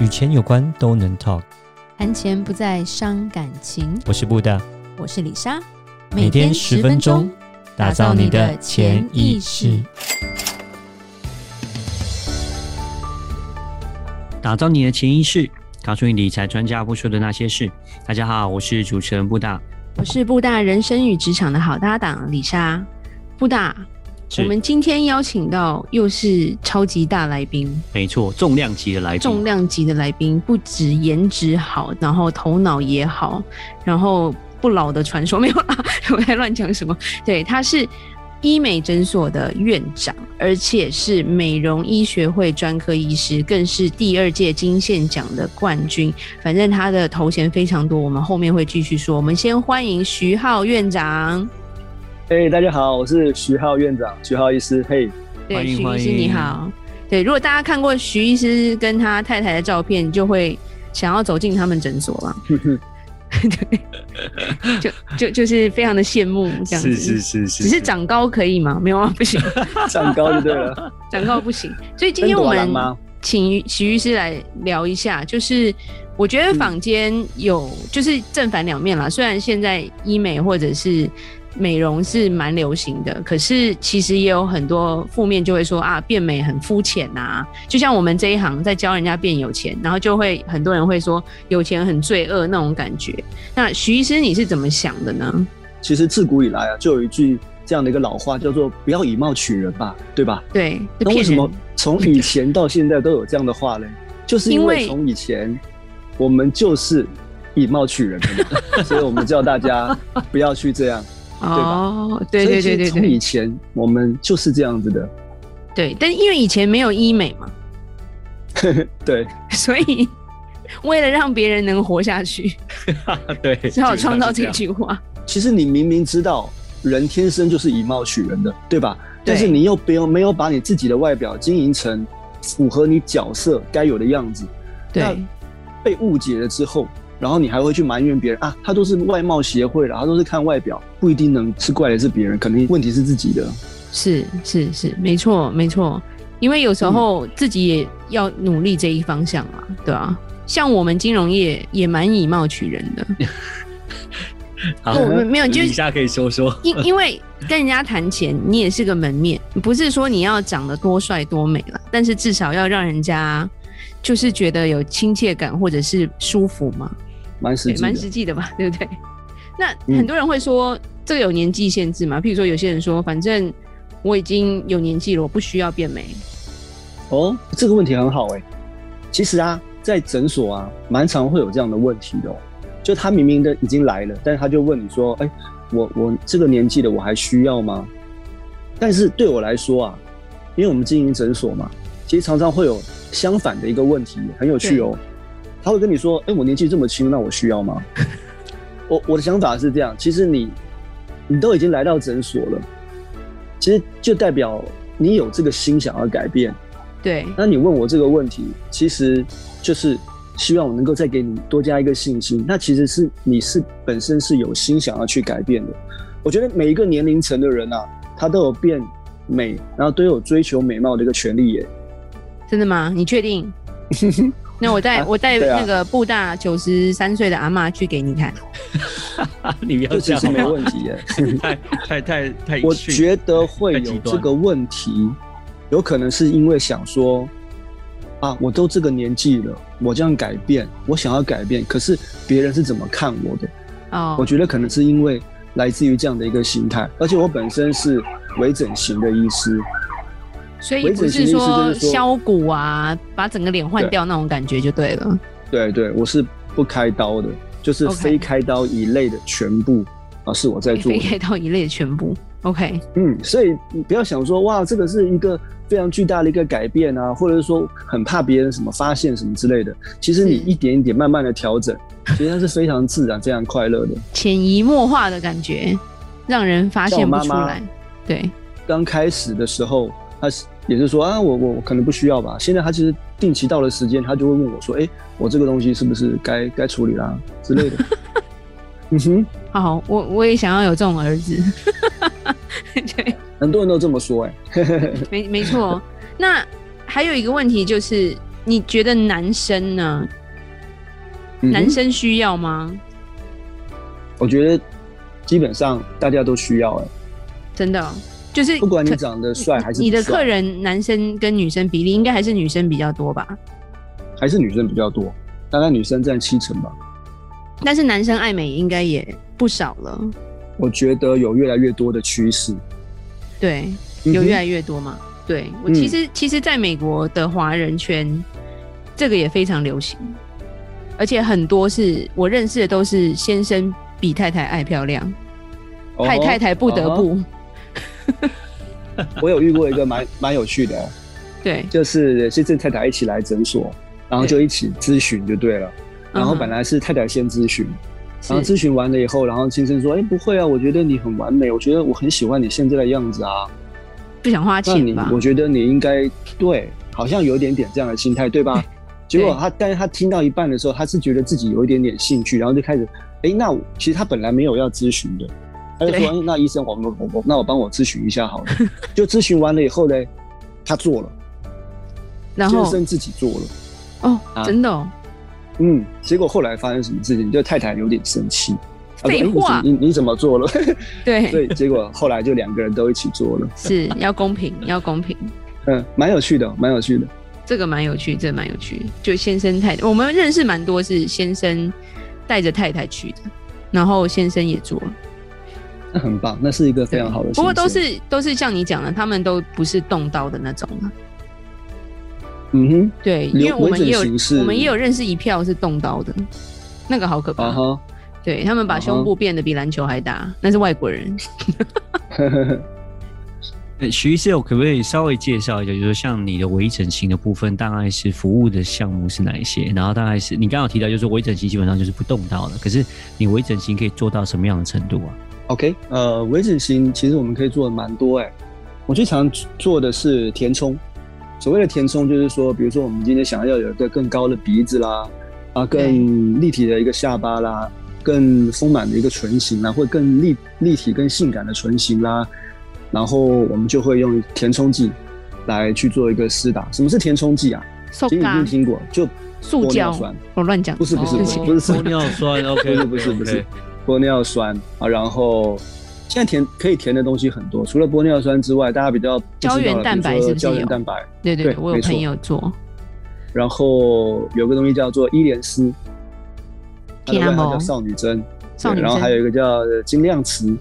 与钱有关都能 talk，谈钱不再伤感情。我是布大，我是李莎，每天十分钟，打造你的潜意识，打造你的潜意识，告诉你理财专家不说的那些事。大家好，我是主持人布大，我是布大人生与职场的好搭档李莎，布大。我们今天邀请到又是超级大来宾，没错，重量级的来宾，重量级的来宾，不止颜值好，然后头脑也好，然后不老的传说没有啦，我在乱讲什么？对，他是医美诊所的院长，而且是美容医学会专科医师，更是第二届金线奖的冠军。反正他的头衔非常多，我们后面会继续说。我们先欢迎徐浩院长。嘿，hey, 大家好，我是徐浩院长，徐浩医师。嘿、hey，对，徐医师你好。对，如果大家看过徐医师跟他太太的照片，就会想要走进他们诊所了。对，就就就是非常的羡慕这样子。是是是是。只是长高可以吗？没有啊，不行。长高就对了。长高不行。所以今天我们请徐医师来聊一下，就是我觉得坊间有就是正反两面啦。虽然现在医美或者是美容是蛮流行的，可是其实也有很多负面，就会说啊，变美很肤浅呐。就像我们这一行在教人家变有钱，然后就会很多人会说有钱很罪恶那种感觉。那徐医师你是怎么想的呢？其实自古以来啊，就有一句这样的一个老话，叫做“不要以貌取人”吧，对吧？对。那为什么从以前到现在都有这样的话呢？就是因为从以前我们就是以貌取人的，所以我们叫大家不要去这样。哦，对对对对对，从以前我们就是这样子的。对，但因为以前没有医美嘛，对，所以 为了让别人能活下去，对，只好创造这句话。其实你明明知道人天生就是以貌取人的，对吧？对，但是你又没有没有把你自己的外表经营成符合你角色该有的样子，对，被误解了之后。然后你还会去埋怨别人啊？他都是外貌协会的，他都是看外表，不一定能是怪的是别人，可能问题是自己的。是是是，没错没错，因为有时候自己也要努力这一方向嘛，嗯、对啊，像我们金融业也蛮以貌取人的。好，我没有，就底下可以说说。因因为跟人家谈钱，你也是个门面，不是说你要长得多帅多美了，但是至少要让人家就是觉得有亲切感或者是舒服嘛。蛮实际，蛮实际的吧，对不对？那很多人会说，这个有年纪限制嘛？譬如说，有些人说，反正我已经有年纪了，我不需要变美。哦，这个问题很好哎。其实啊，在诊所啊，蛮常会有这样的问题的哦。就他明明的已经来了，但是他就问你说：“哎，我我这个年纪的我还需要吗？”但是对我来说啊，因为我们经营诊所嘛，其实常常会有相反的一个问题，很有趣哦。他会跟你说：“哎、欸，我年纪这么轻，那我需要吗？” 我我的想法是这样，其实你你都已经来到诊所了，其实就代表你有这个心想要改变。对。那你问我这个问题，其实就是希望我能够再给你多加一个信心。那其实是你是本身是有心想要去改变的。我觉得每一个年龄层的人啊，他都有变美，然后都有追求美貌的一个权利耶。真的吗？你确定？那我带、啊、我带那个布大九十三岁的阿妈去给你看，你不要这样，是没问题耶，太太太太，我觉得会有这个问题，有可能是因为想说，啊，我都这个年纪了，我这样改变，我想要改变，可是别人是怎么看我的？哦，我觉得可能是因为来自于这样的一个心态，而且我本身是微整形的医师。所以不是说削骨啊，把整个脸换掉那种感觉就对了。对对，我是不开刀的，就是非开刀一类的全部啊，是我在做。非开刀一类的全部，OK。嗯，所以你不要想说哇，这个是一个非常巨大的一个改变啊，或者是说很怕别人什么发现什么之类的。其实你一点一点慢慢的调整，其实它是非常自然、非常快乐的，潜移默化的感觉，让人发现不出来。对，刚开始的时候，他。也是说啊，我我可能不需要吧。现在他其实定期到了时间，他就会问我说：“哎、欸，我这个东西是不是该该处理啦之类的？”嗯哼，好，我我也想要有这种儿子。对，很多人都这么说、欸，哎，没没错。那还有一个问题就是，你觉得男生呢？嗯、男生需要吗？我觉得基本上大家都需要哎、欸，真的、哦，就是不管你长得帅还是你的客人，男生跟女生比例应该还是女生比较多吧？还是女生比较多，大概女生占七成吧。但是男生爱美应该也不少了。我觉得有越来越多的趋势。对，有越来越多嘛？嗯、对我其实、嗯、其实在美国的华人圈，这个也非常流行，而且很多是我认识的都是先生比太太爱漂亮，害、哦、太太不得不。哦、我有遇过一个蛮蛮有趣的，对，就是先生太太一起来诊所，然后就一起咨询就对了。然后本来是太太先咨询，然后咨询完了以后，然后先生说：“哎，不会啊，我觉得你很完美，我觉得我很喜欢你现在的样子啊。”不想花钱吧？我觉得你应该对，好像有一点点这样的心态，对吧？结果他，但是他听到一半的时候，他是觉得自己有一点点兴趣，然后就开始：“哎，那其实他本来没有要咨询的，他就说：‘哎，那医生，我我我，那我帮我咨询一下好了。’就咨询完了以后呢，他做了，然后先生自己做了。哦，真的哦。嗯，结果后来发生什么事情？就太太有点生气。废话，你你怎么做了？对，所以结果后来就两个人都一起做了。是要公平，要公平。嗯，蛮有趣的，蛮有趣的。这个蛮有趣，这个蛮有趣。就先生太太，我们认识蛮多是先生带着太太去的，然后先生也做了。那很棒，那是一个非常好的。不过都是都是像你讲的，他们都不是动刀的那种。嗯哼，对，因为我们也有我们也有认识一票是动刀的，那个好可怕。Uh -huh. 对，他们把胸部变得比篮球还大，uh -huh. 那是外国人。徐医师，我可不可以稍微介绍一下，就是说像你的微整形的部分，大概是服务的项目是哪一些？然后大概是你刚刚提到，就是微整形基本上就是不动刀的，可是你微整形可以做到什么样的程度啊？OK，呃，微整形其实我们可以做的蛮多哎、欸，我最常做的是填充。所谓的填充，就是说，比如说我们今天想要有一个更高的鼻子啦，啊，更立体的一个下巴啦，更丰满的一个唇形啦，或更立立体、更性感的唇形啦，然后我们就会用填充剂来去做一个施打。什么是填充剂啊？其实你一定听过，就塑胶酸。我乱讲，不是不是不是不是玻尿酸，OK，不是不是玻尿酸啊，然后。现在填可以填的东西很多，除了玻尿酸之外，大家比较胶原蛋白是不是？胶原蛋白，对对，对，我有朋友做。然后有个东西叫做伊莲丝，它的外号叫少女针，少女针。然后还有一个叫晶亮瓷，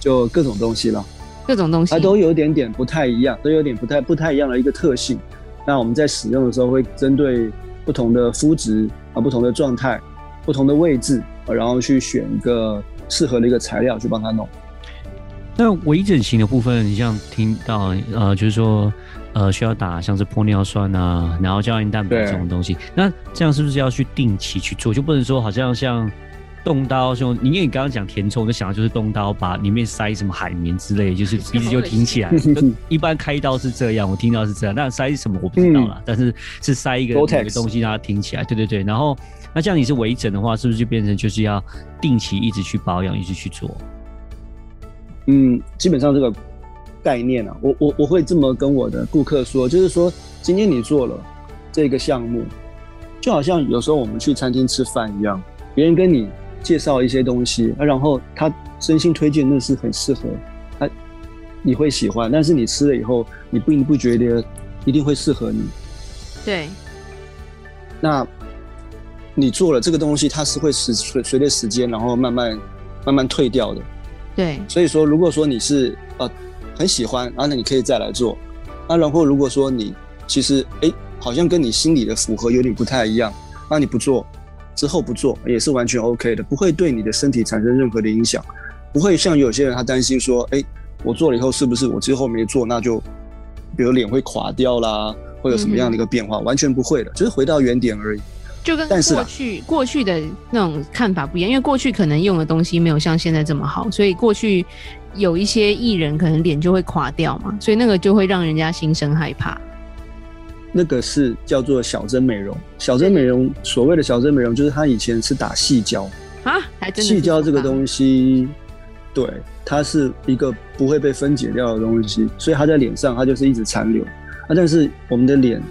就各种东西了，各种东西，它都有点点不太一样，都有点不太不太一样的一个特性。那我们在使用的时候，会针对不同的肤质啊、不同的状态、不同的位置，然后去选一个适合的一个材料去帮他弄。那微整形的部分，你像听到呃，就是说呃，需要打像是玻尿酸啊，然后胶原蛋白这种东西，那这样是不是要去定期去做？就不能说好像像动刀，就因为你刚刚讲填充，我就想到就是动刀把里面塞什么海绵之类，就是 鼻子就挺起来。一般开刀是这样，我听到是这样。那塞什么我不知道啦，嗯、但是是塞一个一个东西让它挺起来。对对对。然后那这样你是微整的话，是不是就变成就是要定期一直去保养，一直去做？嗯，基本上这个概念啊，我我我会这么跟我的顾客说，就是说，今天你做了这个项目，就好像有时候我们去餐厅吃饭一样，别人跟你介绍一些东西，然后他真心推荐，那是很适合他，你会喜欢，但是你吃了以后，你并不觉得一定会适合你。对。那你做了这个东西，它是会随随随着时间，然后慢慢慢慢退掉的。对，所以说，如果说你是呃很喜欢，啊，那你可以再来做，啊，然后如果说你其实哎好像跟你心里的符合有点不太一样，那你不做，之后不做也是完全 OK 的，不会对你的身体产生任何的影响，不会像有些人他担心说，哎，我做了以后是不是我之后没做，那就比如脸会垮掉啦，会有什么样的一个变化？嗯、完全不会的，就是回到原点而已。就跟过去过去的那种看法不一样，因为过去可能用的东西没有像现在这么好，所以过去有一些艺人可能脸就会垮掉嘛，所以那个就会让人家心生害怕。那个是叫做小针美容，小针美容所谓的小针美容就是它以前是打细胶。啊，细胶这个东西，对，它是一个不会被分解掉的东西，所以它在脸上它就是一直残留。啊，但是我们的脸。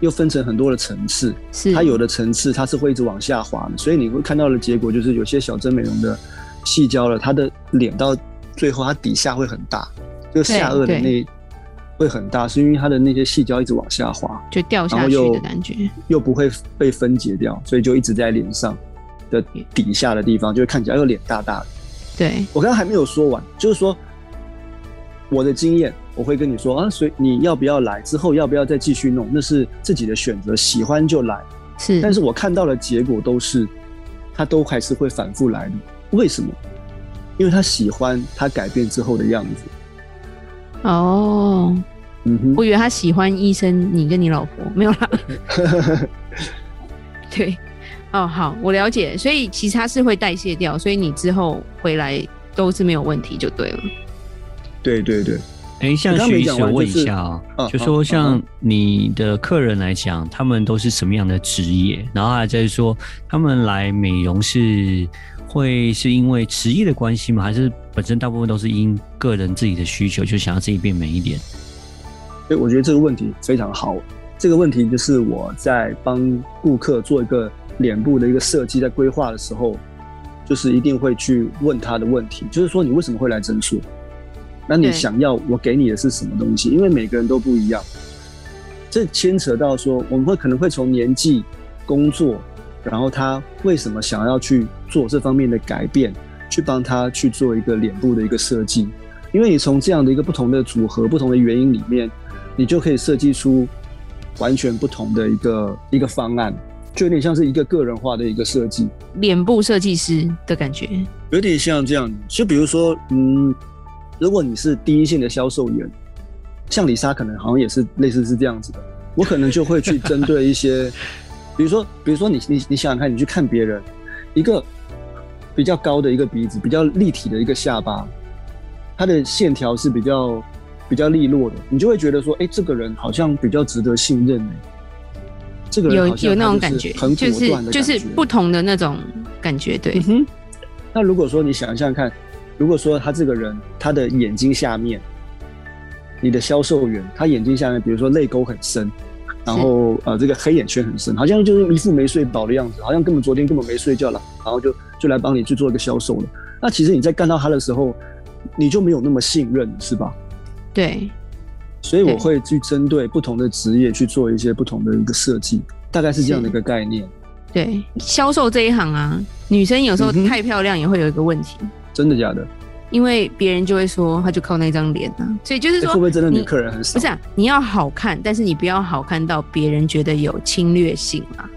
又分成很多的层次，是。它有的层次它是会一直往下滑的，所以你会看到的结果就是有些小针美容的细胶了，它的脸到最后它底下会很大，就下颚的那会很大，是因为它的那些细胶一直往下滑，就掉下去的感觉，又不会被分解掉，所以就一直在脸上的底下的地方就会看起来又脸大大的。对，我刚刚还没有说完，就是说我的经验。我会跟你说啊，所以你要不要来？之后要不要再继续弄？那是自己的选择，喜欢就来。是，但是我看到的结果都是，他都还是会反复来的。为什么？因为他喜欢他改变之后的样子。哦，嗯哼，我以为他喜欢医生，你跟你老婆没有啦。对，哦，好，我了解。所以其实他是会代谢掉，所以你之后回来都是没有问题，就对了。对对对。哎、欸，像徐医师，我问一下啊、喔，就说像你的客人来讲，他们都是什么样的职业？然后还在说，他们来美容是会是因为职业的关系吗？还是本身大部分都是因个人自己的需求，就想要自己变美一点？对，我觉得这个问题非常好。这个问题就是我在帮顾客做一个脸部的一个设计，在规划的时候，就是一定会去问他的问题，就是说你为什么会来诊所？那你想要我给你的是什么东西？因为每个人都不一样，这牵扯到说我们会可能会从年纪、工作，然后他为什么想要去做这方面的改变，去帮他去做一个脸部的一个设计。因为你从这样的一个不同的组合、不同的原因里面，你就可以设计出完全不同的一个一个方案，就有点像是一个个人化的一个设计。脸部设计师的感觉，有点像这样。就比如说，嗯。如果你是第一线的销售员，像李莎可能好像也是类似是这样子的，我可能就会去针对一些，比如说，比如说你你你想想看，你去看别人，一个比较高的一个鼻子，比较立体的一个下巴，他的线条是比较比较利落的，你就会觉得说，哎，这个人好像比较值得信任。这个有有那种感觉，就是就是不同的那种感觉，对。嗯哼。那如果说你想象看。如果说他这个人，他的眼睛下面，你的销售员，他眼睛下面，比如说泪沟很深，然后呃这个黑眼圈很深，好像就是一副没睡饱的样子，好像根本昨天根本没睡觉了，然后就就来帮你去做一个销售了。那其实你在干到他的时候，你就没有那么信任，是吧？对。所以我会去针对不同的职业去做一些不同的一个设计，大概是这样的一个概念。对，销售这一行啊，女生有时候太漂亮也会有一个问题。嗯真的假的？因为别人就会说，他就靠那张脸啊，所以就是说，会不会真的女客人很少？不是啊，你要好看，但是你不要好看到别人觉得有侵略性啊。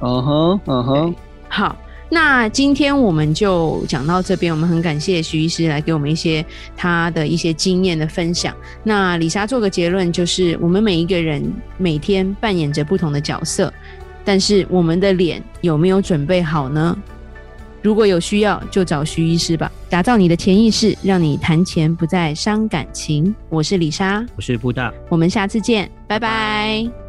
嗯哼，嗯哼。好，那今天我们就讲到这边，我们很感谢徐医师来给我们一些他的一些经验的分享。那李莎做个结论，就是我们每一个人每天扮演着不同的角色，但是我们的脸有没有准备好呢？如果有需要，就找徐医师吧。打造你的潜意识，让你谈钱不再伤感情。我是李莎，我是布大，我们下次见，拜拜。